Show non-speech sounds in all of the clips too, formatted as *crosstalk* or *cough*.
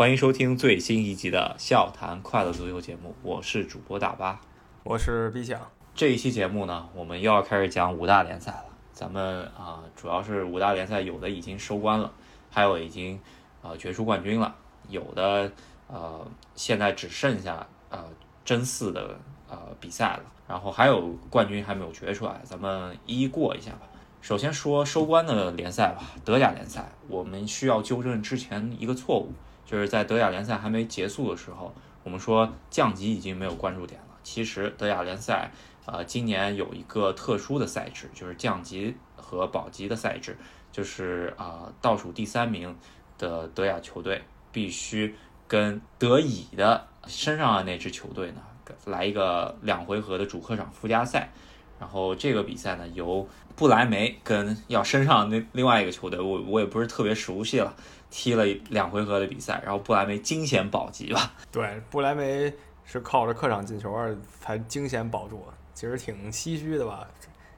欢迎收听最新一集的《笑谈快乐足球》节目，我是主播大巴，我是 B 想。这一期节目呢，我们又要开始讲五大联赛了。咱们啊，主要是五大联赛有的已经收官了，还有已经呃决出冠军了，有的呃现在只剩下呃争四的呃比赛了，然后还有冠军还没有决出来，咱们一一过一下吧。首先说收官的联赛吧，德甲联赛，我们需要纠正之前一个错误，就是在德甲联赛还没结束的时候，我们说降级已经没有关注点了。其实德甲联赛，呃，今年有一个特殊的赛制，就是降级和保级的赛制，就是啊，倒数第三名的德甲球队必须跟德乙的身上的那支球队呢，来一个两回合的主客场附加赛。然后这个比赛呢，由不莱梅跟要升上那另外一个球队，我我也不是特别熟悉了，踢了两回合的比赛，然后布莱梅惊险保级吧。*laughs* 对，布莱梅是靠着客场进球才惊险保住，其实挺唏嘘的吧。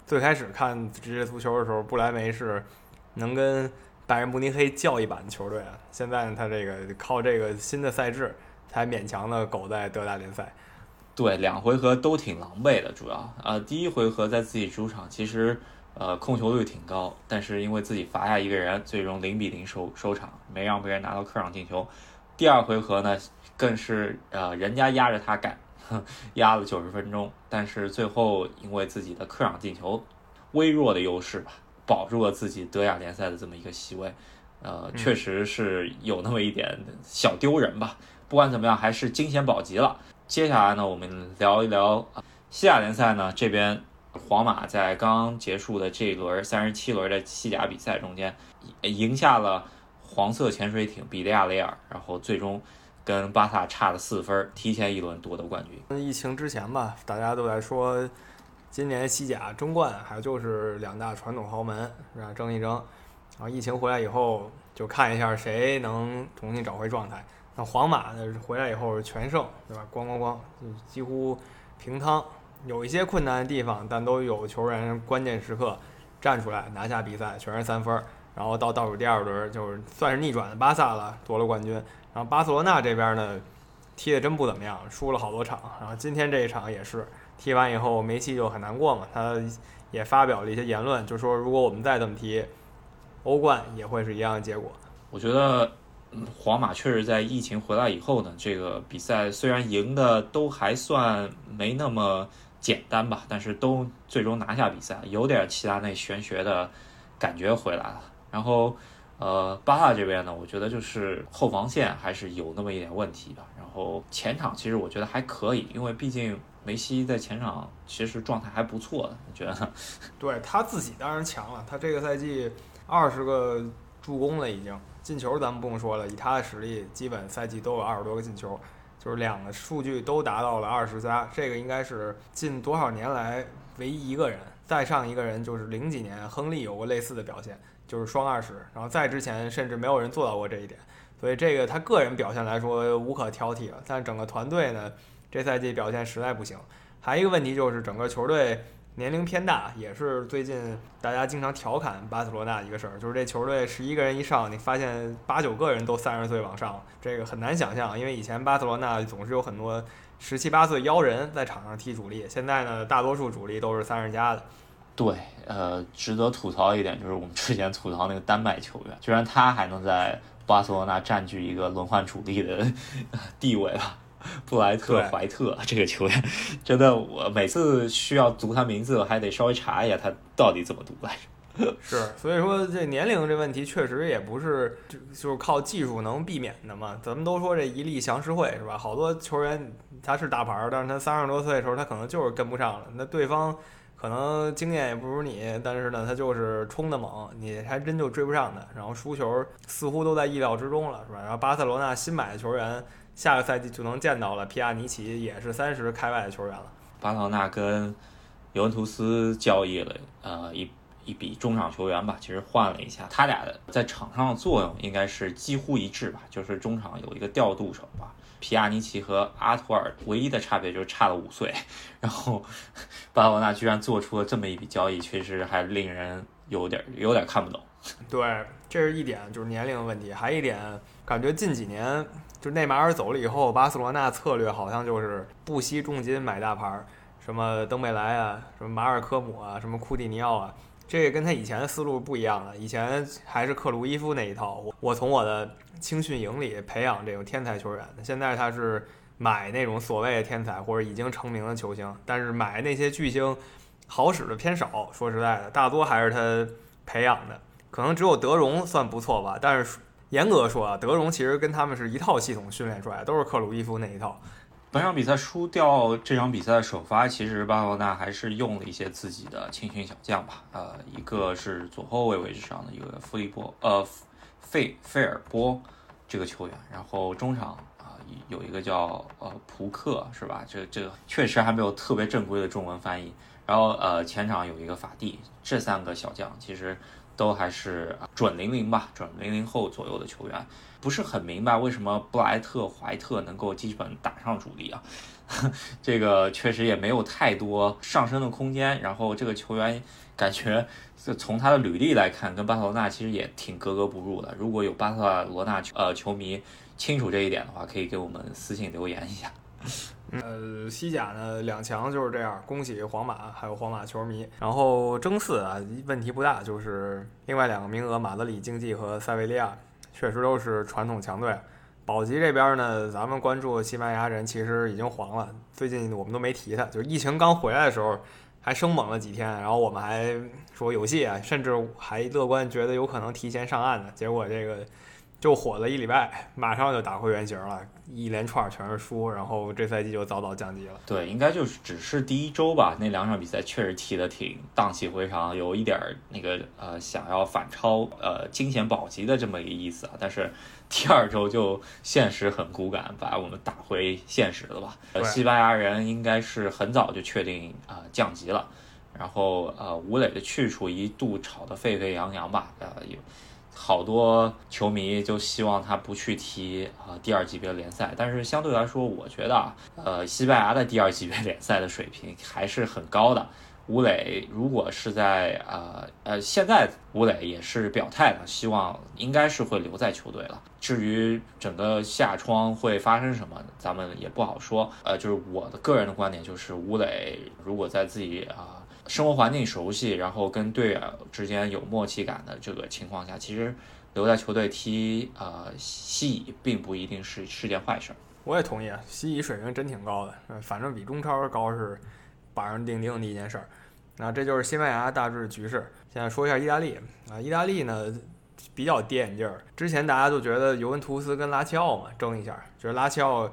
最开始看职业足球的时候，布莱梅是能跟拜仁慕尼黑叫一板的球队啊，现在呢，他这个靠这个新的赛制才勉强的苟在德甲联赛。对，两回合都挺狼狈的，主要呃，第一回合在自己主场，其实呃控球率挺高，但是因为自己罚下一个人，最终零比零收收场，没让别人拿到客场进球。第二回合呢，更是呃人家压着他干，*laughs* 压了九十分钟，但是最后因为自己的客场进球微弱的优势吧，保住了自己德甲联赛的这么一个席位，呃，确实是有那么一点小丢人吧。不管怎么样，还是惊险保级了。接下来呢，我们聊一聊西甲联赛呢。这边皇马在刚结束的这一轮三十七轮的西甲比赛中间，赢下了黄色潜水艇比利亚雷尔，然后最终跟巴萨差了四分，提前一轮夺得冠军。那疫情之前吧，大家都在说今年西甲争冠还就是两大传统豪门是吧，争一争。然后疫情回来以后，就看一下谁能重新找回状态。那皇马呢？回来以后是全胜，对吧？咣咣咣，几乎平汤。有一些困难的地方，但都有球员关键时刻站出来拿下比赛，全是三分。然后到倒数第二轮，就是算是逆转的巴萨了，夺了冠军。然后巴塞罗那这边呢，踢的真不怎么样，输了好多场。然后今天这一场也是踢完以后，梅西就很难过嘛，他也发表了一些言论，就说如果我们再这么踢，欧冠也会是一样的结果。我觉得。皇马确实在疫情回来以后呢，这个比赛虽然赢的都还算没那么简单吧，但是都最终拿下比赛，有点齐达内玄学的感觉回来了。然后，呃，巴萨这边呢，我觉得就是后防线还是有那么一点问题吧。然后前场其实我觉得还可以，因为毕竟梅西在前场其实状态还不错的，我觉得？*laughs* 对他自己当然强了，他这个赛季二十个助攻了已经。进球咱们不用说了，以他的实力，基本赛季都有二十多个进球，就是两个数据都达到了二十加，这个应该是近多少年来唯一一个人。再上一个人就是零几年亨利有过类似的表现，就是双二十，然后再之前甚至没有人做到过这一点。所以这个他个人表现来说无可挑剔了，但整个团队呢，这赛季表现实在不行。还有一个问题就是整个球队。年龄偏大，也是最近大家经常调侃巴塞罗那一个事儿，就是这球队十一个人一上，你发现八九个人都三十岁往上，这个很难想象，因为以前巴塞罗那总是有很多十七八岁妖人在场上踢主力，现在呢，大多数主力都是三十加的。对，呃，值得吐槽一点就是我们之前吐槽那个丹麦球员，*laughs* 居然他还能在巴塞罗那占据一个轮换主力的地位啊。布莱特怀特这个球员，真的，我每次需要读他名字，我还得稍微查一下他到底怎么读来着。*laughs* 是，所以说这年龄这问题确实也不是就就是靠技术能避免的嘛。咱们都说这一力降十会是吧？好多球员他是大牌，但是他三十多岁的时候他可能就是跟不上了。那对方可能经验也不如你，但是呢他就是冲的猛，你还真就追不上他。然后输球似乎都在意料之中了，是吧？然后巴塞罗那新买的球员。下个赛季就能见到了，皮亚尼奇也是三十开外的球员了。巴塞纳跟尤文图斯交易了，呃，一一笔中场球员吧，其实换了一下，他俩的在场上的作用应该是几乎一致吧，就是中场有一个调度手吧。皮亚尼奇和阿图尔唯一的差别就是差了五岁，然后巴塞纳居然做出了这么一笔交易，确实还令人有点有点看不懂。对，这是一点，就是年龄问题，还一点。感觉近几年就内马尔走了以后，巴塞罗那策略好像就是不惜重金买大牌，什么登贝莱啊，什么马尔科姆啊，什么库蒂尼奥啊，这个跟他以前的思路不一样了。以前还是克鲁伊夫那一套，我我从我的青训营里培养这种天才球员，现在他是买那种所谓的天才或者已经成名的球星，但是买那些巨星好使的偏少。说实在的，大多还是他培养的，可能只有德容算不错吧，但是。严格说啊，德容其实跟他们是一套系统训练出来，都是克鲁伊夫那一套。本场比赛输掉这场比赛的首发，其实巴塞罗那还是用了一些自己的青训小将吧。呃，一个是左后卫位置上的一个弗利波，呃，费费尔波这个球员，然后中场啊有一个叫呃扑克是吧？这这个确实还没有特别正规的中文翻译。然后呃前场有一个法蒂，这三个小将其实。都还是准零零吧，准零零后左右的球员，不是很明白为什么布莱特、怀特能够基本打上主力啊？*laughs* 这个确实也没有太多上升的空间。然后这个球员感觉从他的履历来看，跟巴塞罗那其实也挺格格不入的。如果有巴塞罗那呃球迷清楚这一点的话，可以给我们私信留言一下。呃，西甲呢两强就是这样，恭喜皇马还有皇马球迷。然后争四啊，问题不大，就是另外两个名额，马德里竞技和塞维利亚，确实都是传统强队。保级这边呢，咱们关注西班牙人其实已经黄了，最近我们都没提他，就是疫情刚回来的时候还生猛了几天，然后我们还说有戏啊，甚至还乐观觉得有可能提前上岸的，结果这个。就火了一礼拜，马上就打回原形了，一连串全是输，然后这赛季就早早降级了。对，应该就是只是第一周吧，那两场比赛确实踢得挺荡气回肠，有一点儿那个呃想要反超呃惊险保级的这么一个意思啊。但是第二周就现实很骨感，把我们打回现实了吧？呃，西班牙人应该是很早就确定啊降级了，然后呃吴磊的去处一度吵得沸沸扬扬吧，呃有。好多球迷就希望他不去踢啊第二级别联赛，但是相对来说，我觉得啊，呃，西班牙的第二级别联赛的水平还是很高的。吴磊如果是在呃呃，现在吴磊也是表态了，希望应该是会留在球队了。至于整个夏窗会发生什么，咱们也不好说。呃，就是我的个人的观点就是，吴磊如果在自己啊。生活环境熟悉，然后跟队友之间有默契感的这个情况下，其实留在球队踢呃西乙并不一定是是件坏事。我也同意啊，西乙水平真挺高的，反正比中超高是板上钉钉的一件事儿。那这就是西班牙大致局势。现在说一下意大利啊，意大利呢比较跌眼镜儿。之前大家都觉得尤文图斯跟拉齐奥嘛争一下，觉得拉齐奥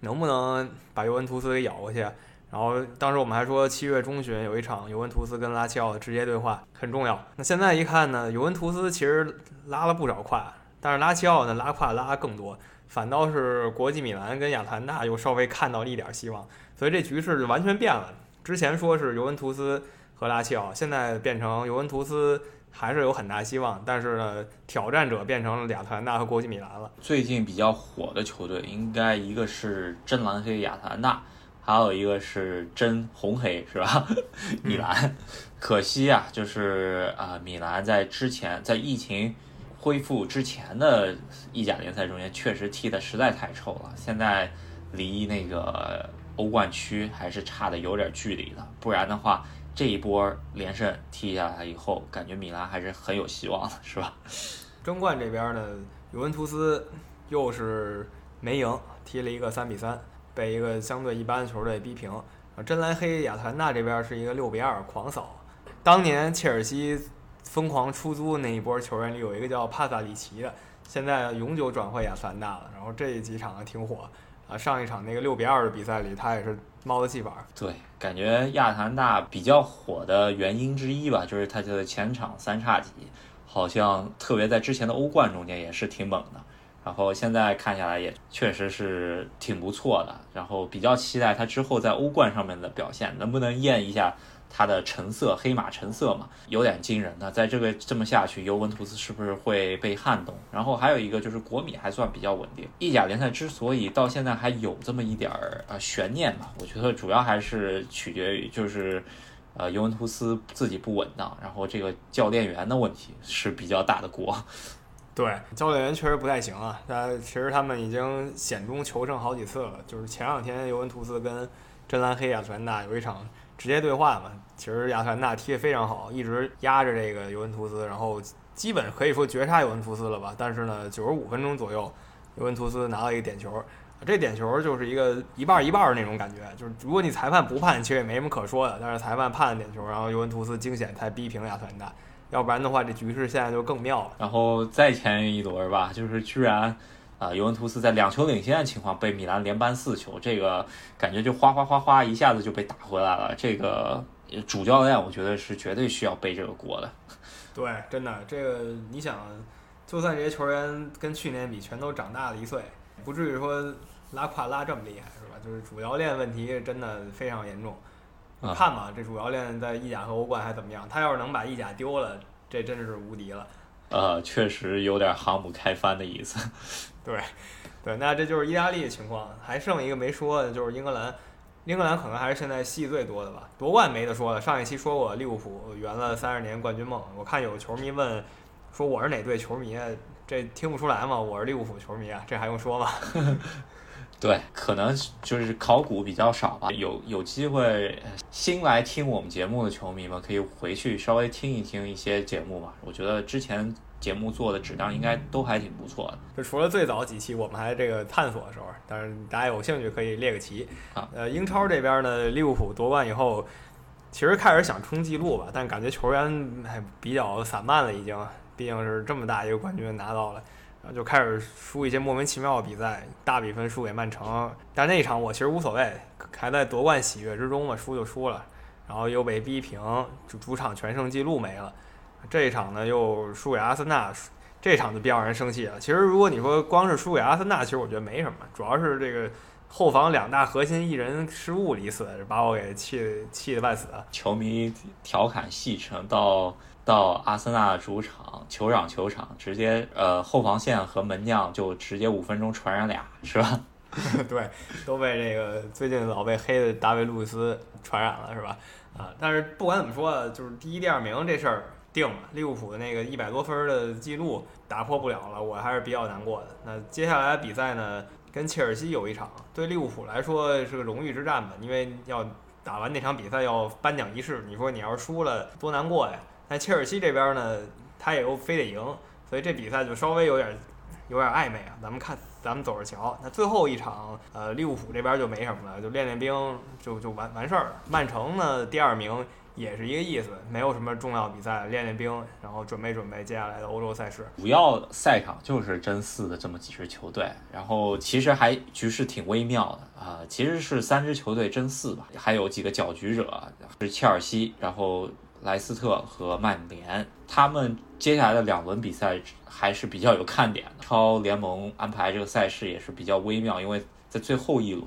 能不能把尤文图斯给咬过去。然后当时我们还说七月中旬有一场尤文图斯跟拉齐奥的直接对话很重要。那现在一看呢，尤文图斯其实拉了不少胯，但是拉齐奥呢拉胯拉更多，反倒是国际米兰跟亚特兰大又稍微看到了一点希望。所以这局势就完全变了。之前说是尤文图斯和拉齐奥，现在变成尤文图斯还是有很大希望，但是呢，挑战者变成了亚特兰大和国际米兰了。最近比较火的球队应该一个是真蓝黑亚特兰大。还有一个是真红黑是吧？*laughs* 米兰，可惜啊，就是啊，米兰在之前在疫情恢复之前的意甲联赛中间确实踢的实在太臭了，现在离那个欧冠区还是差的有点距离的。不然的话，这一波连胜踢下来以后，感觉米兰还是很有希望的，是吧？争冠这边呢，尤文图斯又是没赢，踢了一个三比三。被一个相对一般的球队逼平，真蓝黑亚特兰大这边是一个六比二狂扫。当年切尔西疯狂出租那一波球员里有一个叫帕萨里奇的，现在永久转会亚特兰大了。然后这几场挺火啊，上一场那个六比二的比赛里他也是猫的戏法。对，感觉亚特兰大比较火的原因之一吧，就是他的前场三叉戟，好像特别在之前的欧冠中间也是挺猛的。然后现在看下来也确实是挺不错的，然后比较期待他之后在欧冠上面的表现，能不能验一下他的成色黑马成色嘛？有点惊人的，在这个这么下去，尤文图斯是不是会被撼动？然后还有一个就是国米还算比较稳定，意甲联赛之所以到现在还有这么一点儿呃悬念吧，我觉得主要还是取决于就是呃尤文图斯自己不稳当，然后这个教练员的问题是比较大的锅。对，教练员确实不太行啊。但其实他们已经险中求胜好几次了。就是前两天尤文图斯跟真蓝黑亚特兰大有一场直接对话嘛。其实亚特兰大踢得非常好，一直压着这个尤文图斯，然后基本可以说绝杀尤文图斯了吧。但是呢，九十五分钟左右，尤文图斯拿了一个点球。这点球就是一个一半一半的那种感觉，就是如果你裁判不判，其实也没什么可说的。但是裁判判了点球，然后尤文图斯惊险才逼平亚特兰大，要不然的话这局势现在就更妙了。然后再前一轮吧，就是居然啊尤文图斯在两球领先的情况被米兰连扳四球，这个感觉就哗哗哗哗一下子就被打回来了。这个主教练我觉得是绝对需要背这个锅的。*laughs* 对，真的，这个你想，就算这些球员跟去年比全都长大了一岁。不至于说拉胯拉这么厉害是吧？就是主教练问题真的非常严重。你看吧，这主教练在意甲和欧冠还怎么样？他要是能把意甲丢了，这真是无敌了。呃，确实有点航母开翻的意思。*laughs* 对，对，那这就是意大利的情况，还剩一个没说的，就是英格兰。英格兰可能还是现在戏最多的吧？夺冠没得说了，上一期说过利物浦圆了三十年冠军梦。我看有球迷问说我是哪队球迷？这听不出来吗？我是利物浦球迷啊，这还用说吗？*laughs* 对，可能就是考古比较少吧。有有机会新来听我们节目的球迷们，可以回去稍微听一听一些节目吧。我觉得之前节目做的质量应该都还挺不错的。就除了最早几期我们还这个探索的时候，但是大家有兴趣可以列个旗啊。呃，英超这边呢，利物浦夺冠以后，其实开始想冲纪录吧，但感觉球员还比较散漫了，已经。毕竟是这么大一个冠军拿到了，然后就开始输一些莫名其妙的比赛，大比分输给曼城。但那一场我其实无所谓，还在夺冠喜悦之中嘛，输就输了，然后又被逼平，主主场全胜记录没了。这一场呢又输给阿森纳，这场就比较让人生气了。其实如果你说光是输给阿森纳，其实我觉得没什么，主要是这个后防两大核心一人失误离死，把我给气气得半死。球迷调侃戏称到。到阿森纳主场酋长球场，直接呃后防线和门将就直接五分钟传染俩，是吧？*laughs* 对，都被这个最近老被黑的达维路易斯传染了，是吧？啊，但是不管怎么说，就是第一、第二名这事儿定了，利物浦的那个一百多分的记录打破不了了，我还是比较难过的。那接下来比赛呢，跟切尔西有一场，对利物浦来说是个荣誉之战吧，因为要打完那场比赛要颁奖仪式，你说你要是输了多难过呀？那切尔西这边呢，他也又非得赢，所以这比赛就稍微有点有点暧昧啊。咱们看，咱们走着瞧。那最后一场，呃，利物浦这边就没什么了，就练练兵，就就完完事儿了。曼城呢，第二名也是一个意思，没有什么重要比赛，练练兵，然后准备准备接下来的欧洲赛事。主要赛场就是争四的这么几支球队，然后其实还局势挺微妙的啊，其实是三支球队争四吧，还有几个搅局者是切尔西，然后。莱斯特和曼联，他们接下来的两轮比赛还是比较有看点的。超联盟安排这个赛事也是比较微妙，因为在最后一轮，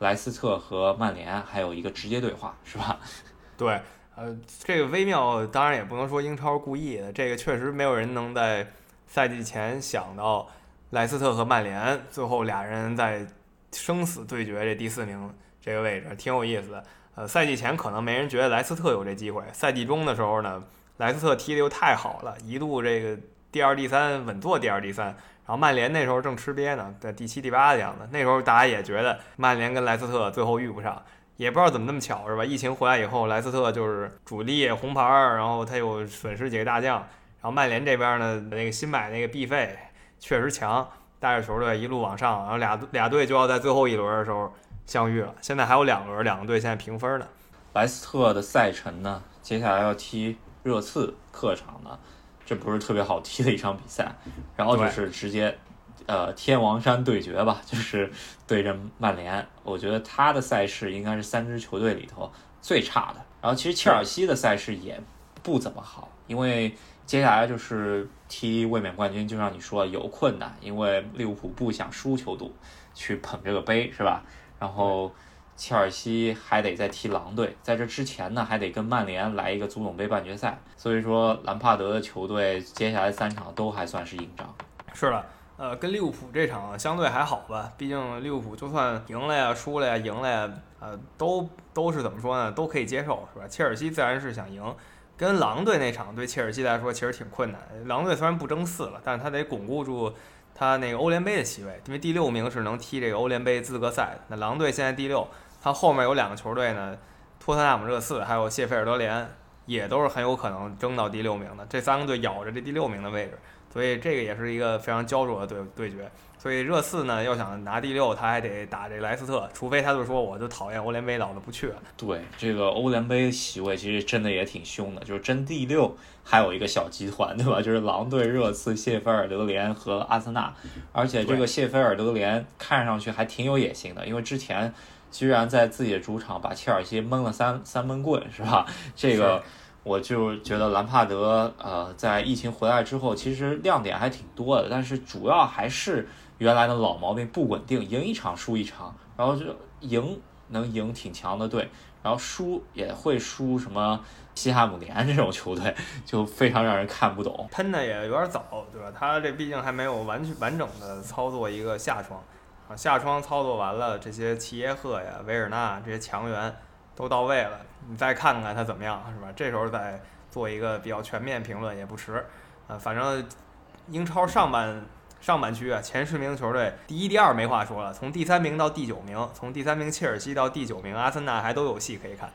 莱斯特和曼联还有一个直接对话，是吧？*laughs* 对，呃，这个微妙当然也不能说英超故意的，这个确实没有人能在赛季前想到莱斯特和曼联最后俩人在生死对决这第四名这个位置，挺有意思的。呃，赛季前可能没人觉得莱斯特有这机会。赛季中的时候呢，莱斯特踢的又太好了，一度这个第二、第三稳坐第二、第三。然后曼联那时候正吃瘪呢，在第七、第八的样子。那时候大家也觉得曼联跟莱斯特最后遇不上，也不知道怎么那么巧是吧？疫情回来以后，莱斯特就是主力红牌，然后他又损失几个大将。然后曼联这边呢，那个新买那个 B 费确实强，带着球队一路往上，然后俩俩队就要在最后一轮的时候。相遇了，现在还有两轮，两个队现在平分呢。莱斯特的赛程呢，接下来要踢热刺客场呢，这不是特别好踢的一场比赛。然后就是直接，呃，天王山对决吧，就是对阵曼联。我觉得他的赛事应该是三支球队里头最差的。然后其实切尔西的赛事也不怎么好，因为接下来就是踢卫冕冠军，就像你说有困难，因为利物浦不想输球赌，去捧这个杯，是吧？然后，切尔西还得再踢狼队，在这之前呢，还得跟曼联来一个足总杯半决赛。所以说，兰帕德的球队接下来三场都还算是硬仗。是的，呃，跟利物浦这场相对还好吧，毕竟利物浦就算赢了呀、输了呀、赢了呀，呃，都都是怎么说呢？都可以接受，是吧？切尔西自然是想赢，跟狼队那场对切尔西来说其实挺困难。狼队虽然不争四了，但是他得巩固住他那个欧联杯的席位，因为第六名是能踢这个欧联杯资格赛。那狼队现在第六，他后面有两个球队呢，托特纳姆热刺还有谢菲尔德联，也都是很有可能争到第六名的。这三个队咬着这第六名的位置，所以这个也是一个非常焦灼的对对决。所以热刺呢，要想拿第六，他还得打这莱斯特，除非他就说我就讨厌欧联杯，老子不去了。对，这个欧联杯席位其实真的也挺凶的，就是争第六还有一个小集团，对吧？就是狼队、热刺、谢菲尔德联和阿森纳，而且这个谢菲尔德联看上去还挺有野心的，因为之前居然在自己的主场把切尔西闷了三三闷棍，是吧？这个。我就觉得兰帕德，呃，在疫情回来之后，其实亮点还挺多的，但是主要还是原来的老毛病，不稳定，赢一场输一场，然后就赢能赢挺强的队，然后输也会输什么西汉姆联这种球队，就非常让人看不懂。喷的也有点早，对吧？他这毕竟还没有完全完整的操作一个下窗，啊，下窗操作完了，这些齐耶赫呀、维尔纳这些强援都到位了。你再看看他怎么样，是吧？这时候再做一个比较全面评论也不迟。呃，反正英超上半上半区啊，前十名球队第一、第二没话说了，从第三名到第九名，从第三名切尔西到第九名阿森纳还都有戏可以看。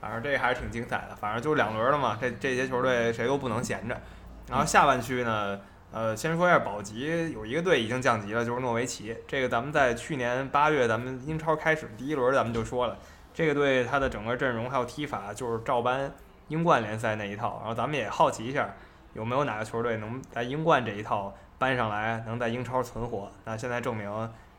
反正这还是挺精彩的。反正就两轮了嘛，这这些球队谁都不能闲着。然后下半区呢，呃，先说一下保级，有一个队已经降级了，就是诺维奇。这个咱们在去年八月咱们英超开始第一轮咱们就说了。这个队他的整个阵容还有踢法就是照搬英冠联赛那一套，然后咱们也好奇一下，有没有哪个球队能在英冠这一套搬上来，能在英超存活？那现在证明，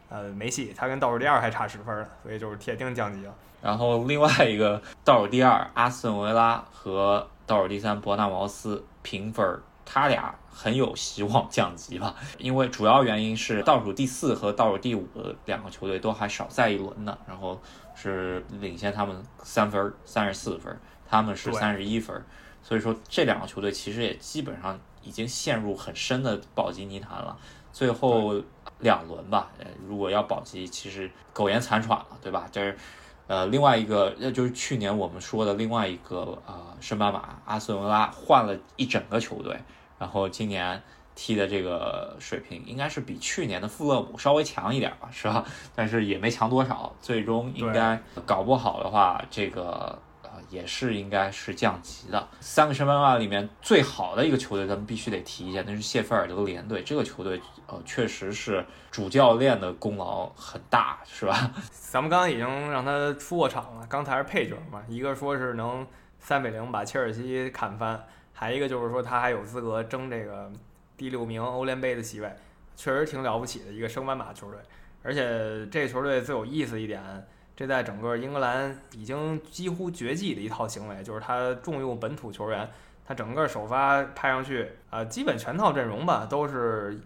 呃，没戏，他跟倒数第二还差十分呢，所以就是铁定降级了。然后另外一个倒数第二阿斯顿维拉和倒数第三伯纳茅斯平分，他俩很有希望降级吧？因为主要原因是倒数第四和倒数第五两个球队都还少赛一轮呢，然后。是领先他们三分，三十四分，他们是三十一分，所以说这两个球队其实也基本上已经陷入很深的保级泥潭了。最后两轮吧，呃，如果要保级，其实苟延残喘了，对吧？这是呃另外一个，那就是去年我们说的另外一个呃圣巴马阿斯顿维拉换了一整个球队，然后今年。踢的这个水平应该是比去年的富勒姆稍微强一点吧，是吧？但是也没强多少，最终应该搞不好的话，这个呃也是应该是降级的。三个升班马里面最好的一个球队，咱们必须得提一下，那是谢菲尔德联队。这个球队呃确实是主教练的功劳很大，是吧？咱们刚刚已经让他出过场了，刚才是配角嘛，一个说是能三比零把切尔西砍翻，还一个就是说他还有资格争这个。第六名欧联杯的席位，确实挺了不起的一个升班马球队。而且这个球队最有意思一点，这在整个英格兰已经几乎绝迹的一套行为，就是他重用本土球员。他整个首发派上去，啊，基本全套阵容吧，都是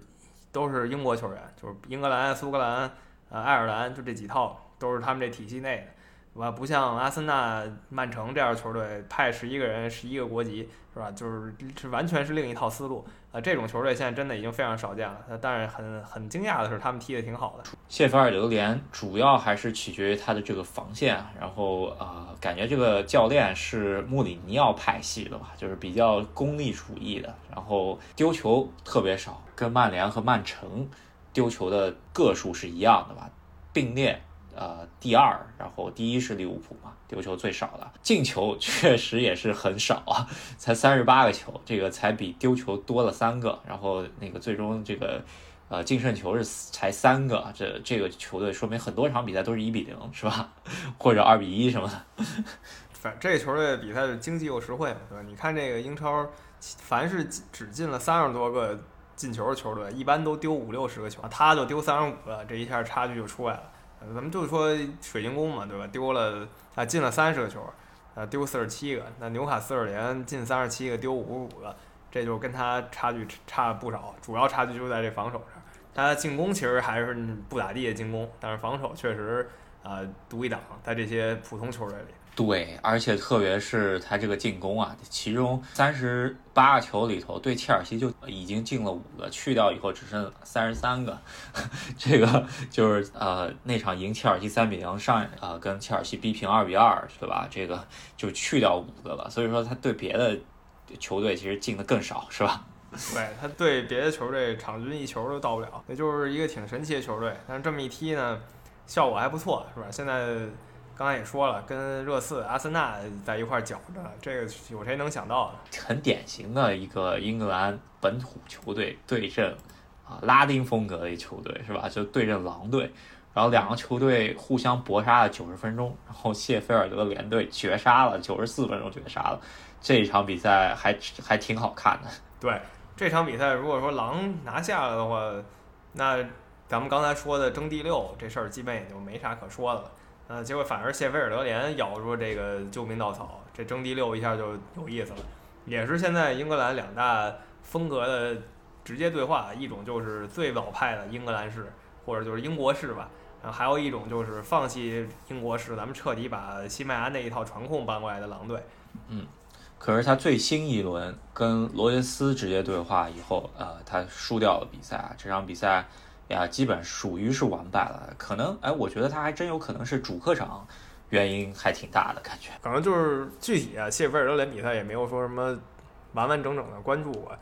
都是英国球员，就是英格兰、苏格兰、呃爱尔兰，就这几套都是他们这体系内的。吧？不像阿森纳、曼城这样的球队派十一个人，十一个国籍，是吧？就是是完全是另一套思路。啊，这种球队现在真的已经非常少见了。但是很很惊讶的是，他们踢得挺好的。谢菲尔德联主要还是取决于他的这个防线。然后啊，感觉这个教练是穆里尼奥派系的吧，就是比较功利主义的。然后丢球特别少，跟曼联和曼城丢球的个数是一样的吧，并列。呃，第二，然后第一是利物浦嘛，丢球最少的，进球确实也是很少啊，*laughs* 才三十八个球，这个才比丢球多了三个，然后那个最终这个呃净胜球是才三个，这这个球队说明很多场比赛都是一比零，是吧？*laughs* 或者二比一什么的。*laughs* 反正这球队比赛经济又实惠嘛，对吧？你看这个英超，凡是只进了三十多个进球的球队，一般都丢五六十个球，他就丢三十五个，这一下差距就出来了。咱们就说水晶宫嘛，对吧？丢了啊，进了三十个球，啊，丢四十七个。那纽卡斯尔联进三十七个，丢五十五个，这就跟他差距差不少。主要差距就在这防守上。他进攻其实还是不咋地的进攻，但是防守确实啊独一档，在这些普通球队里。对，而且特别是他这个进攻啊，其中三十八个球里头，对切尔西就已经进了五个，去掉以后只剩三十三个。*laughs* 这个就是呃那场赢切尔西三比零上啊，跟切尔西逼平二比二，对吧？这个就去掉五个了。所以说他对别的球队其实进的更少，是吧？*laughs* 对他对别的球队场均一球都到不了，也就是一个挺神奇的球队。但是这么一踢呢，效果还不错，是吧？现在刚才也说了，跟热刺、阿森纳在一块儿搅着，这个有谁能想到的？很典型的一个英格兰本土球队对阵啊拉丁风格的一球队，是吧？就对阵狼队，然后两个球队互相搏杀了九十分钟，然后谢菲尔德联队绝杀了九十四分钟绝杀了，这一场比赛还还挺好看的。对。这场比赛如果说狼拿下了的话，那咱们刚才说的争第六这事儿基本也就没啥可说的了。呃，结果反而谢菲尔德联咬住这个救命稻草，这争第六一下就有意思了。也是现在英格兰两大风格的直接对话，一种就是最老派的英格兰式，或者就是英国式吧。然后还有一种就是放弃英国式，咱们彻底把西班牙那一套传控搬过来的狼队。嗯。可是他最新一轮跟罗杰斯直接对话以后，呃，他输掉了比赛啊。这场比赛呀，基本属于是完败了。可能，哎，我觉得他还真有可能是主客场原因还挺大的感觉。可能就是具体啊，谢菲尔德联比赛也没有说什么完完整整的关注过。啊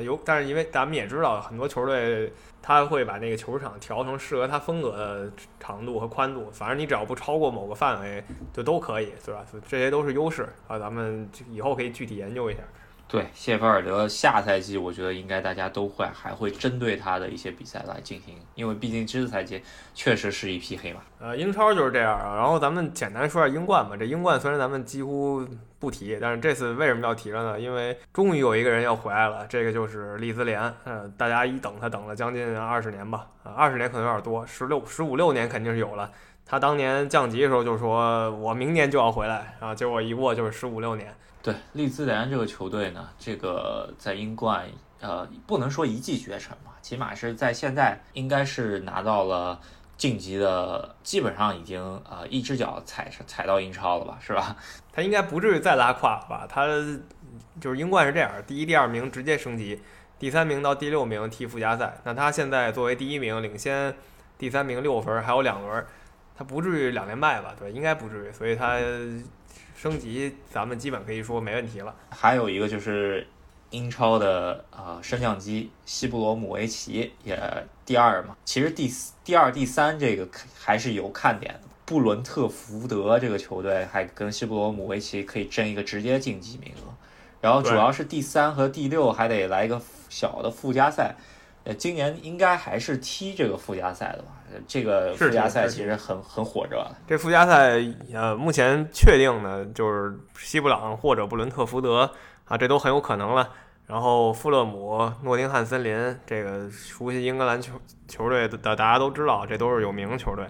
有，但是因为咱们也知道，很多球队他会把那个球场调成适合他风格的长度和宽度，反正你只要不超过某个范围，就都可以，对吧？这些都是优势啊，咱们以后可以具体研究一下。对谢菲尔德下赛季，我觉得应该大家都会还会针对他的一些比赛来进行，因为毕竟这赛季确实是一匹黑马。呃，英超就是这样啊。然后咱们简单说下英冠吧。这英冠虽然咱们几乎不提，但是这次为什么要提了呢？因为终于有一个人要回来了，这个就是利兹联。呃，大家一等他等了将近二十年吧，啊，二十年可能有点多，十六、十五六年肯定是有了。他当年降级的时候就说，我明年就要回来，啊结果一过就是十五六年。对利兹联这个球队呢，这个在英冠，呃，不能说一骑绝尘吧，起码是在现在应该是拿到了晋级的，基本上已经呃一只脚踩踩到英超了吧，是吧？*laughs* 他应该不至于再拉胯吧？他就是英冠是这样，第一、第二名直接升级，第三名到第六名踢附加赛。那他现在作为第一名，领先第三名六分，还有两轮，他不至于两连败吧？对，应该不至于，所以他。升级，咱们基本可以说没问题了。还有一个就是英超的呃升降机，西布罗姆维奇也第二嘛。其实第第二、第三这个还是有看点的。布伦特福德这个球队还跟西布罗姆维奇可以争一个直接晋级名额。然后主要是第三和第六还得来一个小的附加赛。呃，今年应该还是踢这个附加赛的吧？这个附加赛其实很很火热。这附加赛呃，目前确定的就是西布朗或者布伦特福德啊，这都很有可能了。然后富勒姆、诺丁汉森林，这个熟悉英格兰球球队的大家都知道，这都是有名球队。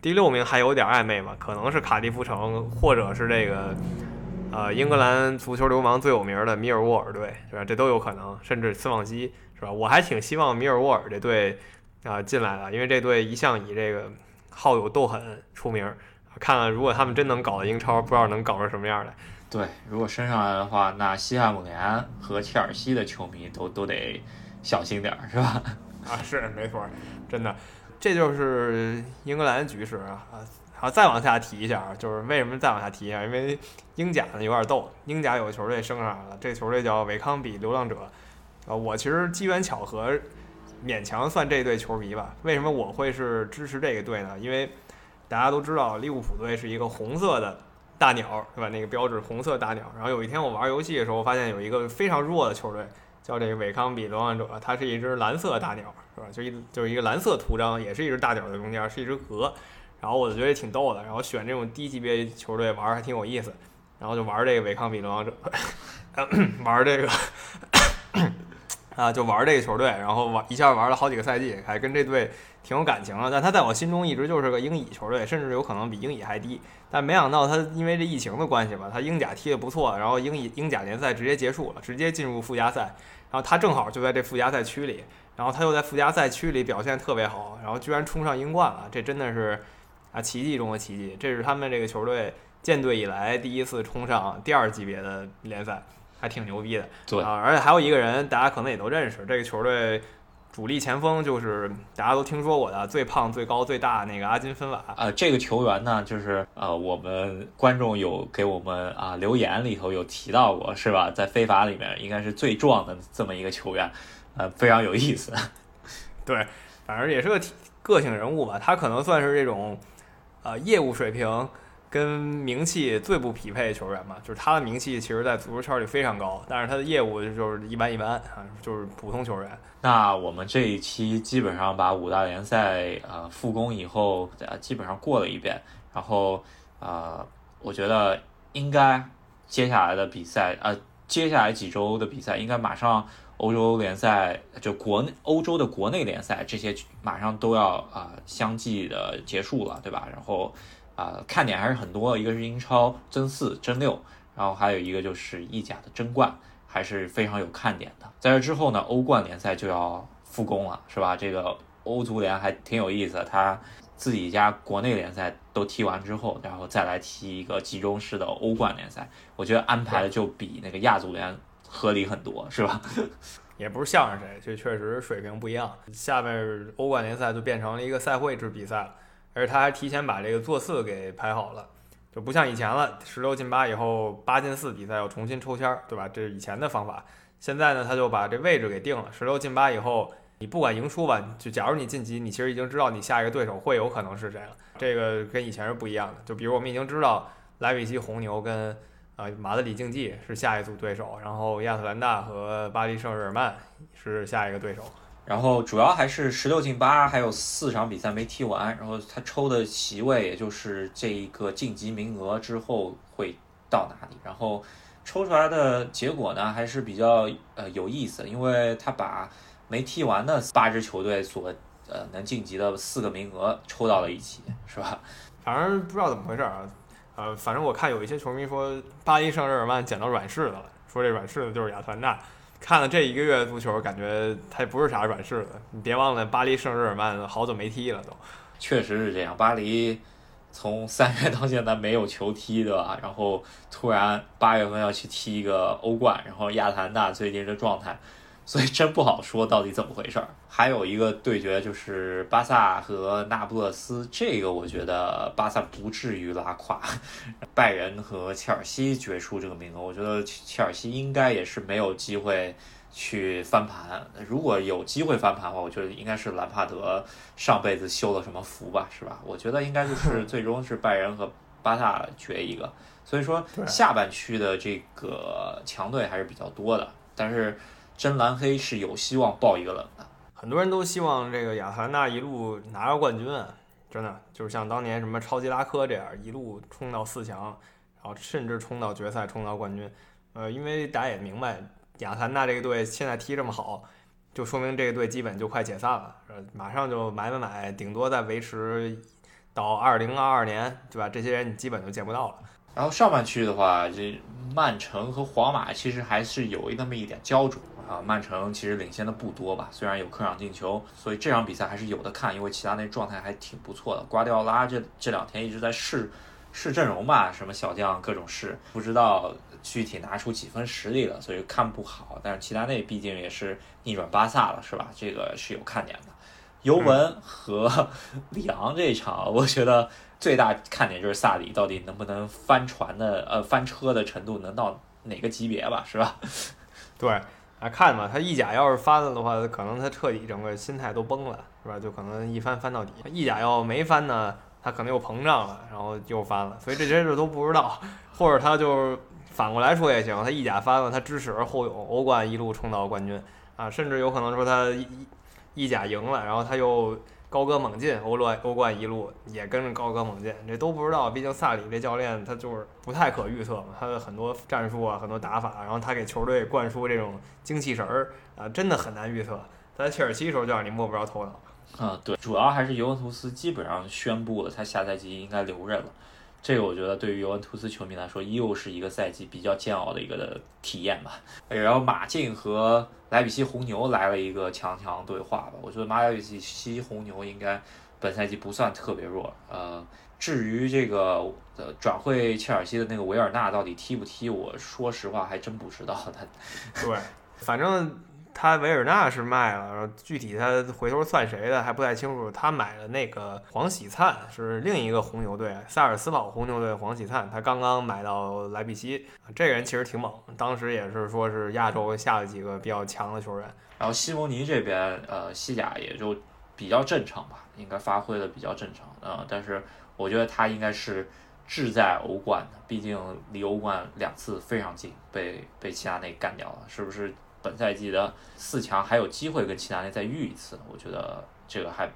第六名还有点暧昧吧，可能是卡迪夫城，或者是这个呃英格兰足球流氓最有名的米尔沃尔队，是吧？这都有可能，甚至斯旺西。是吧？我还挺希望米尔沃尔这队啊进来的，因为这队一向以这个好有斗狠出名。看看如果他们真能搞到英超，不知道能搞成什么样来。对，如果升上来的话，那西汉姆联和切尔西的球迷都都得小心点儿，是吧？*laughs* 啊，是没错，真的，这就是英格兰局势啊。好，再往下提一下，就是为什么再往下提一下？因为英甲呢有点逗，英甲有个球队升上来了，这球队叫韦康比流浪者。啊，我其实机缘巧合，勉强算这队球迷吧。为什么我会是支持这个队呢？因为大家都知道利物浦队是一个红色的大鸟，是吧？那个标志红色大鸟。然后有一天我玩游戏的时候，发现有一个非常弱的球队，叫这个韦康比流浪者，它是一只蓝色大鸟，是吧？就一就是一个蓝色图章，也是一只大鸟的中间是一只鹅。然后我就觉得挺逗的，然后选这种低级别球队玩还挺有意思，然后就玩这个韦康比流浪者，*coughs* 玩这个。啊，就玩这个球队，然后玩一下玩了好几个赛季，还跟这队挺有感情的。但他在我心中一直就是个英乙球队，甚至有可能比英乙还低。但没想到他因为这疫情的关系吧，他英甲踢得不错，然后英乙英甲联赛直接结束了，直接进入附加赛。然后他正好就在这附加赛区里，然后他又在附加赛区里表现特别好，然后居然冲上英冠了，这真的是啊奇迹中的奇迹。这是他们这个球队建队以来第一次冲上第二级别的联赛。还挺牛逼的，对啊，而且还有一个人，大家可能也都认识，这个球队主力前锋就是大家都听说过的最胖、最高、最大那个阿金芬瓦。呃，这个球员呢，就是呃，我们观众有给我们啊留言里头有提到过，是吧？在非法里面应该是最壮的这么一个球员，呃，非常有意思。*laughs* 对，反正也是个个性人物吧。他可能算是这种呃业务水平。跟名气最不匹配的球员嘛，就是他的名气其实，在足球圈里非常高，但是他的业务就是一般一般啊，就是普通球员。那我们这一期基本上把五大联赛呃复工以后，呃基本上过了一遍，然后呃，我觉得应该接下来的比赛，呃，接下来几周的比赛，应该马上欧洲联赛就国内欧洲的国内联赛这些马上都要啊相继的结束了，对吧？然后。啊，看点还是很多，一个是英超争四、争六，然后还有一个就是意甲的争冠，还是非常有看点的。在这之后呢，欧冠联赛就要复工了，是吧？这个欧足联还挺有意思，他自己家国内联赛都踢完之后，然后再来踢一个集中式的欧冠联赛，我觉得安排的就比那个亚足联合理很多，是吧？*laughs* 也不是向着谁，这确实水平不一样。下面欧冠联赛就变成了一个赛会制比赛了。而且他还提前把这个座次给排好了，就不像以前了，十六进八以后八进四比赛要重新抽签，对吧？这是以前的方法。现在呢，他就把这位置给定了，十六进八以后，你不管赢输吧，就假如你晋级，你其实已经知道你下一个对手会有可能是谁了。这个跟以前是不一样的。就比如我们已经知道莱比锡红牛跟呃马德里竞技是下一组对手，然后亚特兰大和巴黎圣日耳曼是下一个对手。然后主要还是十六进八，还有四场比赛没踢完。然后他抽的席位，也就是这一个晋级名额之后会到哪里。然后抽出来的结果呢，还是比较呃有意思，因为他把没踢完的八支球队所呃能晋级的四个名额抽到了一起，是吧？反正不知道怎么回事啊。呃，反正我看有一些球迷说巴黎圣日耳曼捡到软柿子了，说这软柿子就是亚特兰大。看了这一个月的足球，感觉他也不是啥软柿子。你别忘了，巴黎圣日耳曼好久没踢了都。确实是这样，巴黎从三月到现在没有球踢，对吧？然后突然八月份要去踢一个欧冠，然后亚特兰大最近这状态，所以真不好说到底怎么回事儿。还有一个对决就是巴萨和那不勒斯，这个我觉得巴萨不至于拉垮，拜仁和切尔西决出这个名额，我觉得切尔西应该也是没有机会去翻盘。如果有机会翻盘的话，我觉得应该是兰帕德上辈子修了什么福吧，是吧？我觉得应该就是最终是拜仁和巴萨决一个，所以说下半区的这个强队还是比较多的，但是真蓝黑是有希望爆一个冷的。很多人都希望这个亚特兰大一路拿个冠军，真的就是像当年什么超级拉科这样一路冲到四强，然后甚至冲到决赛，冲到冠军。呃，因为大家也明白，亚特兰大这个队现在踢这么好，就说明这个队基本就快解散了，马上就买买买，顶多再维持到二零二二年，对吧？这些人你基本就见不到了。然后上半区的话，这曼城和皇马其实还是有那么一点焦灼。啊，曼城其实领先的不多吧，虽然有客场进球，所以这场比赛还是有的看，因为齐达内状态还挺不错的。瓜迪奥拉这这两天一直在试试阵容吧，什么小将各种试，不知道具体拿出几分实力了，所以看不好。但是齐达内毕竟也是逆转巴萨了，是吧？这个是有看点的。尤文和 *laughs* 里昂这一场，我觉得最大看点就是萨里到底能不能翻船的，呃，翻车的程度能到哪个级别吧，是吧？*laughs* 对。看吧，他意甲要是翻了的话，可能他彻底整个心态都崩了，是吧？就可能一翻翻到底。意甲要没翻呢，他可能又膨胀了，然后又翻了。所以这些事都不知道，或者他就反过来说也行，他意甲翻了，他支持后勇，欧冠一路冲到冠军啊，甚至有可能说他意意甲赢了，然后他又。高歌猛进，欧罗欧冠一路也跟着高歌猛进，这都不知道。毕竟萨里这教练他就是不太可预测嘛，他的很多战术啊，很多打法，然后他给球队灌输这种精气神儿啊，真的很难预测。他在切尔西时候就让你摸不着头脑。啊，对，主要还是尤文图斯基本上宣布了他下赛季应该留任了。这个我觉得对于尤文图斯球迷来说，又是一个赛季比较煎熬的一个的体验吧。然后马竞和莱比锡红牛来了一个强强对话吧。我觉得马莱比锡红牛应该本赛季不算特别弱。呃，至于这个呃转会切尔西的那个维尔纳到底踢不踢，我说实话还真不知道。他对，反正他维尔纳是卖了，然后具体他回头算谁的还不太清楚。他买了那个黄喜灿，是另一个红牛队萨尔斯堡红牛队黄喜灿，他刚刚买到莱比锡，这个人其实挺猛，当时也是说是亚洲下了几个比较强的球员。然后西蒙尼这边，呃，西甲也就比较正常吧，应该发挥的比较正常，呃，但是我觉得他应该是志在欧冠的，毕竟离欧冠两次非常近，被被齐达内干掉了，是不是？本赛季的四强还有机会跟齐达内再遇一次，我觉得这个还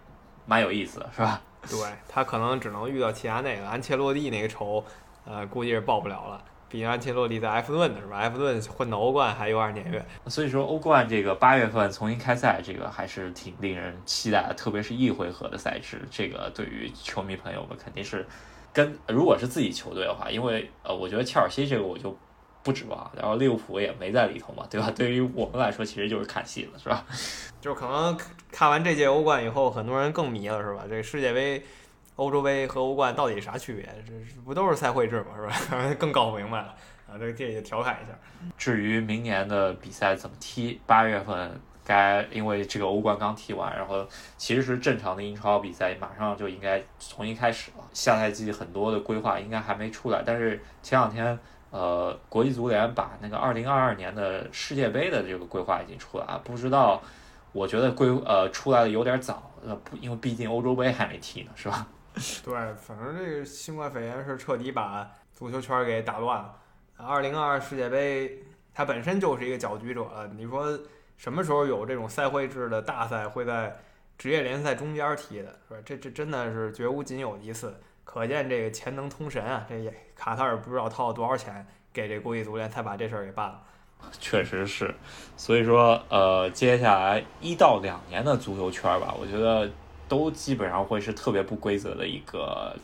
蛮有意思的，是吧？*laughs* 对他可能只能遇到齐达内了，安切洛蒂那个仇，呃，估计是报不了了。毕竟安切洛蒂在埃弗顿的是吧？埃弗顿混到欧冠还有点年月。所以说欧冠这个八月份重新开赛，这个还是挺令人期待的，特别是一回合的赛制，这个对于球迷朋友们肯定是跟如果是自己球队的话，因为呃，我觉得切尔西这个我就。不指望，然后利物浦也没在里头嘛，对吧？对于我们来说，其实就是看戏了，是吧？*laughs* 就可能看完这届欧冠以后，很多人更迷了，是吧？这世界杯、欧洲杯和欧冠到底啥区别？这不都是赛会制嘛，是吧？*laughs* 更搞不明白了啊！这个这也调侃一下。至于明年的比赛怎么踢，八月份该因为这个欧冠刚踢完，然后其实是正常的英超比赛马上就应该重新开始了。下赛季很多的规划应该还没出来，但是前两天。呃，国际足联把那个二零二二年的世界杯的这个规划已经出来了，不知道，我觉得规呃出来的有点早，呃不，因为毕竟欧洲杯还没踢呢，是吧？对，反正这个新冠肺炎是彻底把足球圈给打乱了。二零二二世界杯它本身就是一个搅局者，你说什么时候有这种赛会制的大赛会在职业联赛中间踢的，是吧？这这真的是绝无仅有一次。可见这个钱能通神啊！这也卡塔尔不知道掏了多少钱给这国际足联才把这事儿给办了。*laughs* 确实是，所以说呃，接下来一到两年的足球圈吧，我觉得都基本上会是特别不规则的一个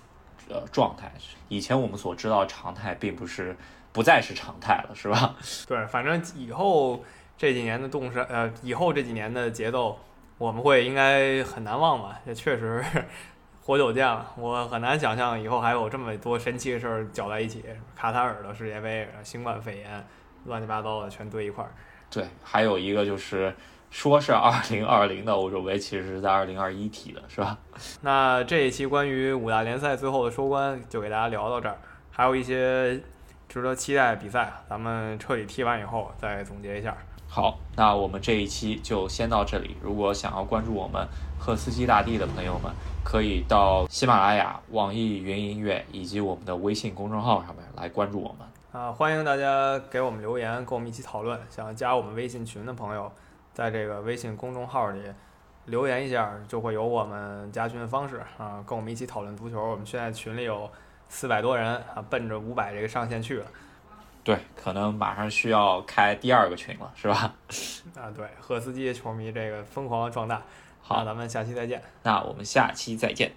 呃状态。以前我们所知道常态，并不是不再是常态了，是吧？*laughs* 对，反正以后这几年的动身呃，以后这几年的节奏，我们会应该很难忘吧？也确实。活久见了，我很难想象以后还有这么多神奇的事儿搅在一起。卡塔尔的世界杯、新冠肺炎，乱七八糟的全堆一块儿。对，还有一个就是说是二零二零的欧洲杯，其实是在二零二一踢的，是吧？那这一期关于五大联赛最后的收官就给大家聊到这儿，还有一些值得期待的比赛，咱们彻底踢完以后再总结一下。好，那我们这一期就先到这里。如果想要关注我们赫斯基大帝的朋友们，可以到喜马拉雅、网易云音乐以及我们的微信公众号上面来关注我们。啊，欢迎大家给我们留言，跟我们一起讨论。想加我们微信群的朋友，在这个微信公众号里留言一下，就会有我们加群的方式啊，跟我们一起讨论足球。我们现在群里有四百多人啊，奔着五百这个上限去了。对，可能马上需要开第二个群了，是吧？*laughs* 啊，对，赫斯基球迷这个疯狂壮大。好，咱们下期再见。那我们下期再见。